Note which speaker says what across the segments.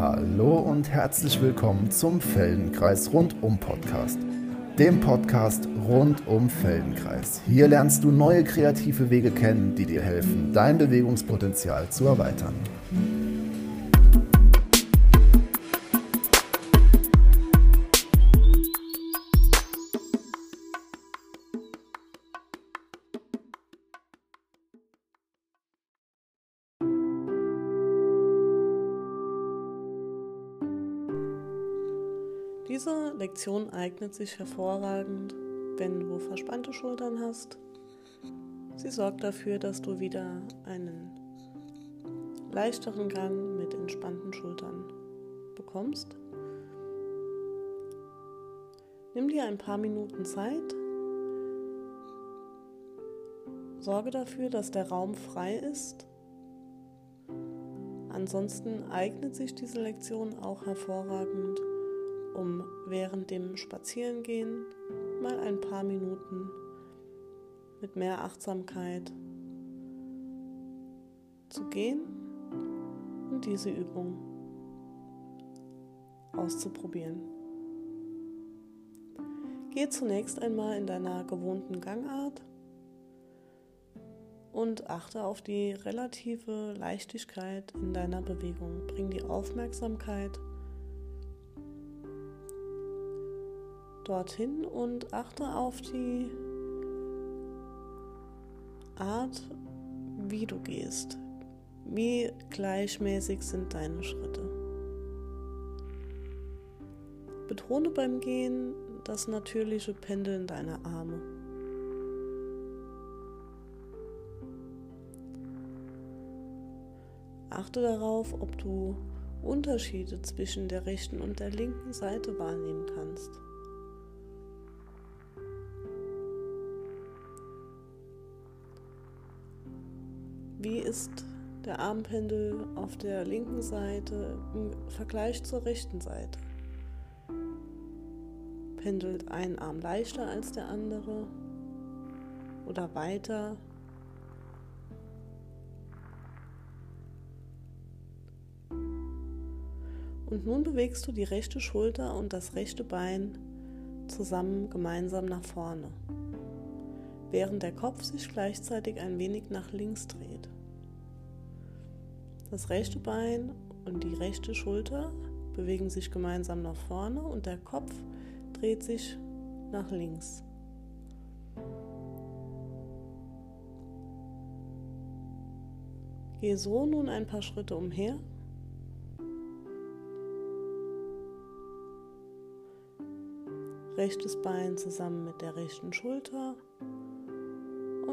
Speaker 1: Hallo und herzlich willkommen zum Feldenkreis Rundum Podcast. Dem Podcast rund um Feldenkreis. Hier lernst du neue kreative Wege kennen, die dir helfen, dein Bewegungspotenzial zu erweitern.
Speaker 2: Lektion eignet sich hervorragend, wenn du verspannte Schultern hast. Sie sorgt dafür, dass du wieder einen leichteren Gang mit entspannten Schultern bekommst. Nimm dir ein paar Minuten Zeit. Sorge dafür, dass der Raum frei ist. Ansonsten eignet sich diese Lektion auch hervorragend um während dem Spazierengehen mal ein paar Minuten mit mehr Achtsamkeit zu gehen und diese Übung auszuprobieren. Geh zunächst einmal in deiner gewohnten Gangart und achte auf die relative Leichtigkeit in deiner Bewegung. Bring die Aufmerksamkeit dorthin und achte auf die Art, wie du gehst. Wie gleichmäßig sind deine Schritte. Betone beim Gehen das natürliche Pendeln deiner Arme. Achte darauf, ob du Unterschiede zwischen der rechten und der linken Seite wahrnehmen kannst. Wie ist der Armpendel auf der linken Seite im Vergleich zur rechten Seite? Pendelt ein Arm leichter als der andere oder weiter? Und nun bewegst du die rechte Schulter und das rechte Bein zusammen gemeinsam nach vorne während der Kopf sich gleichzeitig ein wenig nach links dreht. Das rechte Bein und die rechte Schulter bewegen sich gemeinsam nach vorne und der Kopf dreht sich nach links. Gehe so nun ein paar Schritte umher. Rechtes Bein zusammen mit der rechten Schulter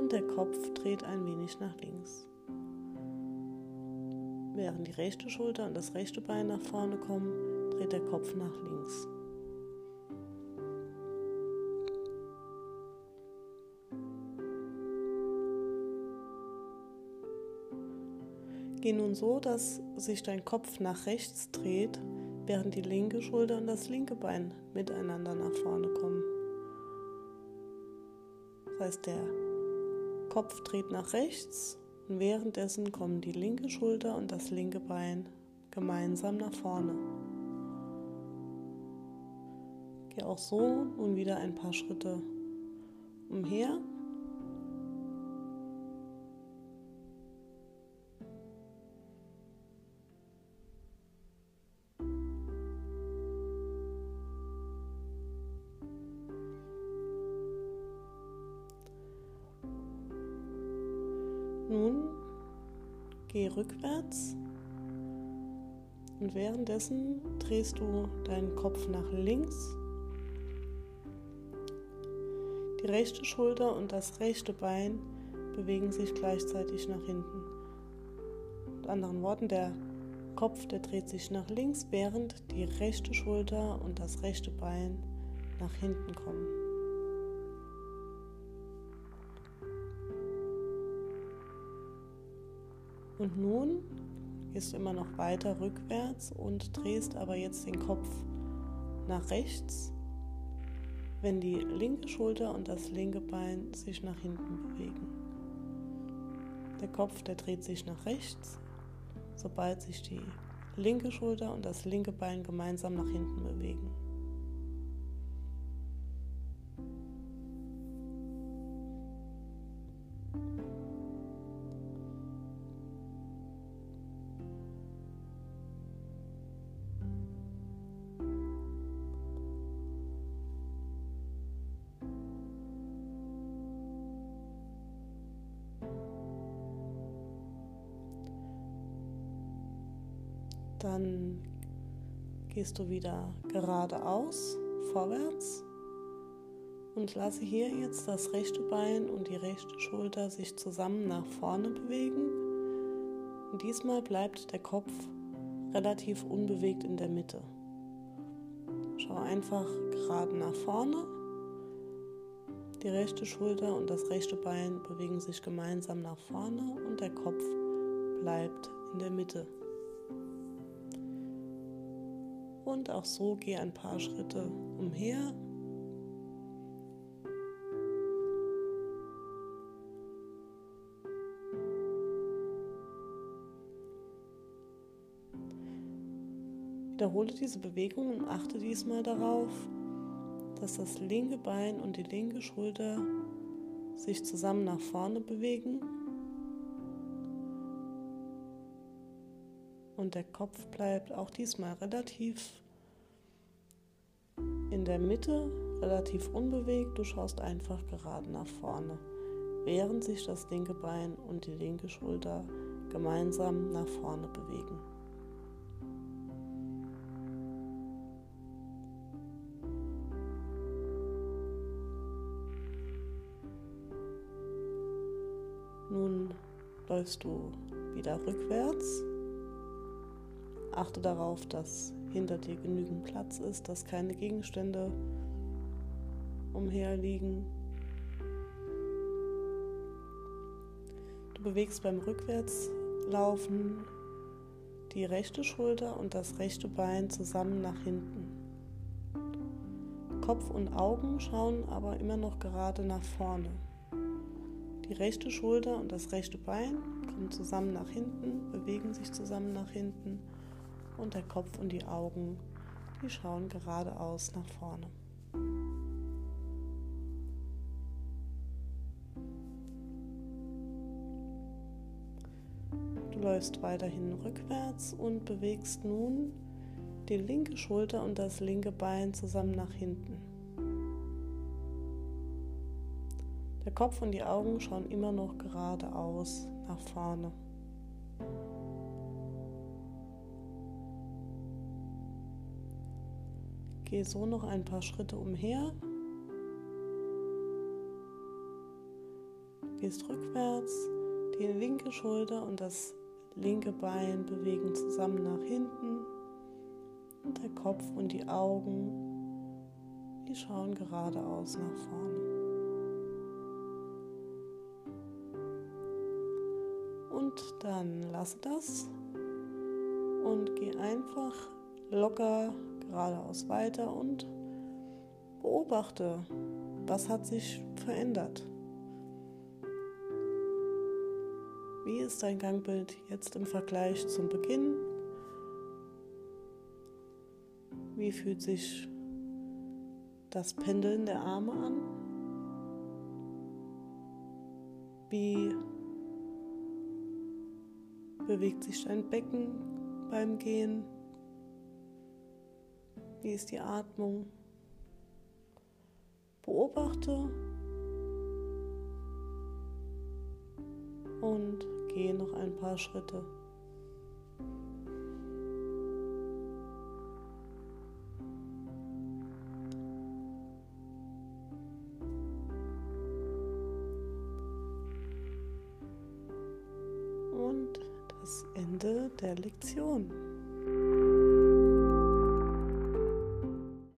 Speaker 2: und der Kopf dreht ein wenig nach links. Während die rechte Schulter und das rechte Bein nach vorne kommen, dreht der Kopf nach links. Geh nun so, dass sich dein Kopf nach rechts dreht, während die linke Schulter und das linke Bein miteinander nach vorne kommen. Das heißt, der Kopf dreht nach rechts und währenddessen kommen die linke Schulter und das linke Bein gemeinsam nach vorne. Geh auch so nun wieder ein paar Schritte umher Nun geh rückwärts und währenddessen drehst du deinen Kopf nach links. Die rechte Schulter und das rechte Bein bewegen sich gleichzeitig nach hinten. Mit anderen Worten, der Kopf, der dreht sich nach links, während die rechte Schulter und das rechte Bein nach hinten kommen. Und nun gehst du immer noch weiter rückwärts und drehst aber jetzt den Kopf nach rechts, wenn die linke Schulter und das linke Bein sich nach hinten bewegen. Der Kopf, der dreht sich nach rechts, sobald sich die linke Schulter und das linke Bein gemeinsam nach hinten bewegen. Dann gehst du wieder geradeaus, vorwärts und lasse hier jetzt das rechte Bein und die rechte Schulter sich zusammen nach vorne bewegen. Und diesmal bleibt der Kopf relativ unbewegt in der Mitte. Schau einfach gerade nach vorne. Die rechte Schulter und das rechte Bein bewegen sich gemeinsam nach vorne und der Kopf bleibt in der Mitte. Und auch so geh ein paar Schritte umher. Wiederhole diese Bewegung und achte diesmal darauf, dass das linke Bein und die linke Schulter sich zusammen nach vorne bewegen und der Kopf bleibt auch diesmal relativ in der Mitte, relativ unbewegt. Du schaust einfach gerade nach vorne, während sich das linke Bein und die linke Schulter gemeinsam nach vorne bewegen. Nun läufst du wieder rückwärts Achte darauf, dass hinter dir genügend Platz ist, dass keine Gegenstände umherliegen. Du bewegst beim Rückwärtslaufen die rechte Schulter und das rechte Bein zusammen nach hinten. Kopf und Augen schauen aber immer noch gerade nach vorne. Die rechte Schulter und das rechte Bein kommen zusammen nach hinten, bewegen sich zusammen nach hinten und der Kopf und die Augen, die schauen geradeaus nach vorne. Du läufst weiterhin rückwärts und bewegst nun die linke Schulter und das linke Bein zusammen nach hinten. Der Kopf und die Augen schauen immer noch geradeaus nach vorne. Gehe so noch ein paar Schritte umher. Gehst rückwärts, die linke Schulter und das linke Bein bewegen zusammen nach hinten. Und der Kopf und die Augen, die schauen geradeaus nach vorne. Und dann lasse das und geh einfach locker geradeaus weiter und beobachte, was hat sich verändert. Wie ist dein Gangbild jetzt im Vergleich zum Beginn? Wie fühlt sich das Pendeln der Arme an? Wie bewegt sich dein Becken beim Gehen? Wie ist die Atmung? Beobachte und gehe noch ein paar Schritte. Und das Ende der Lektion.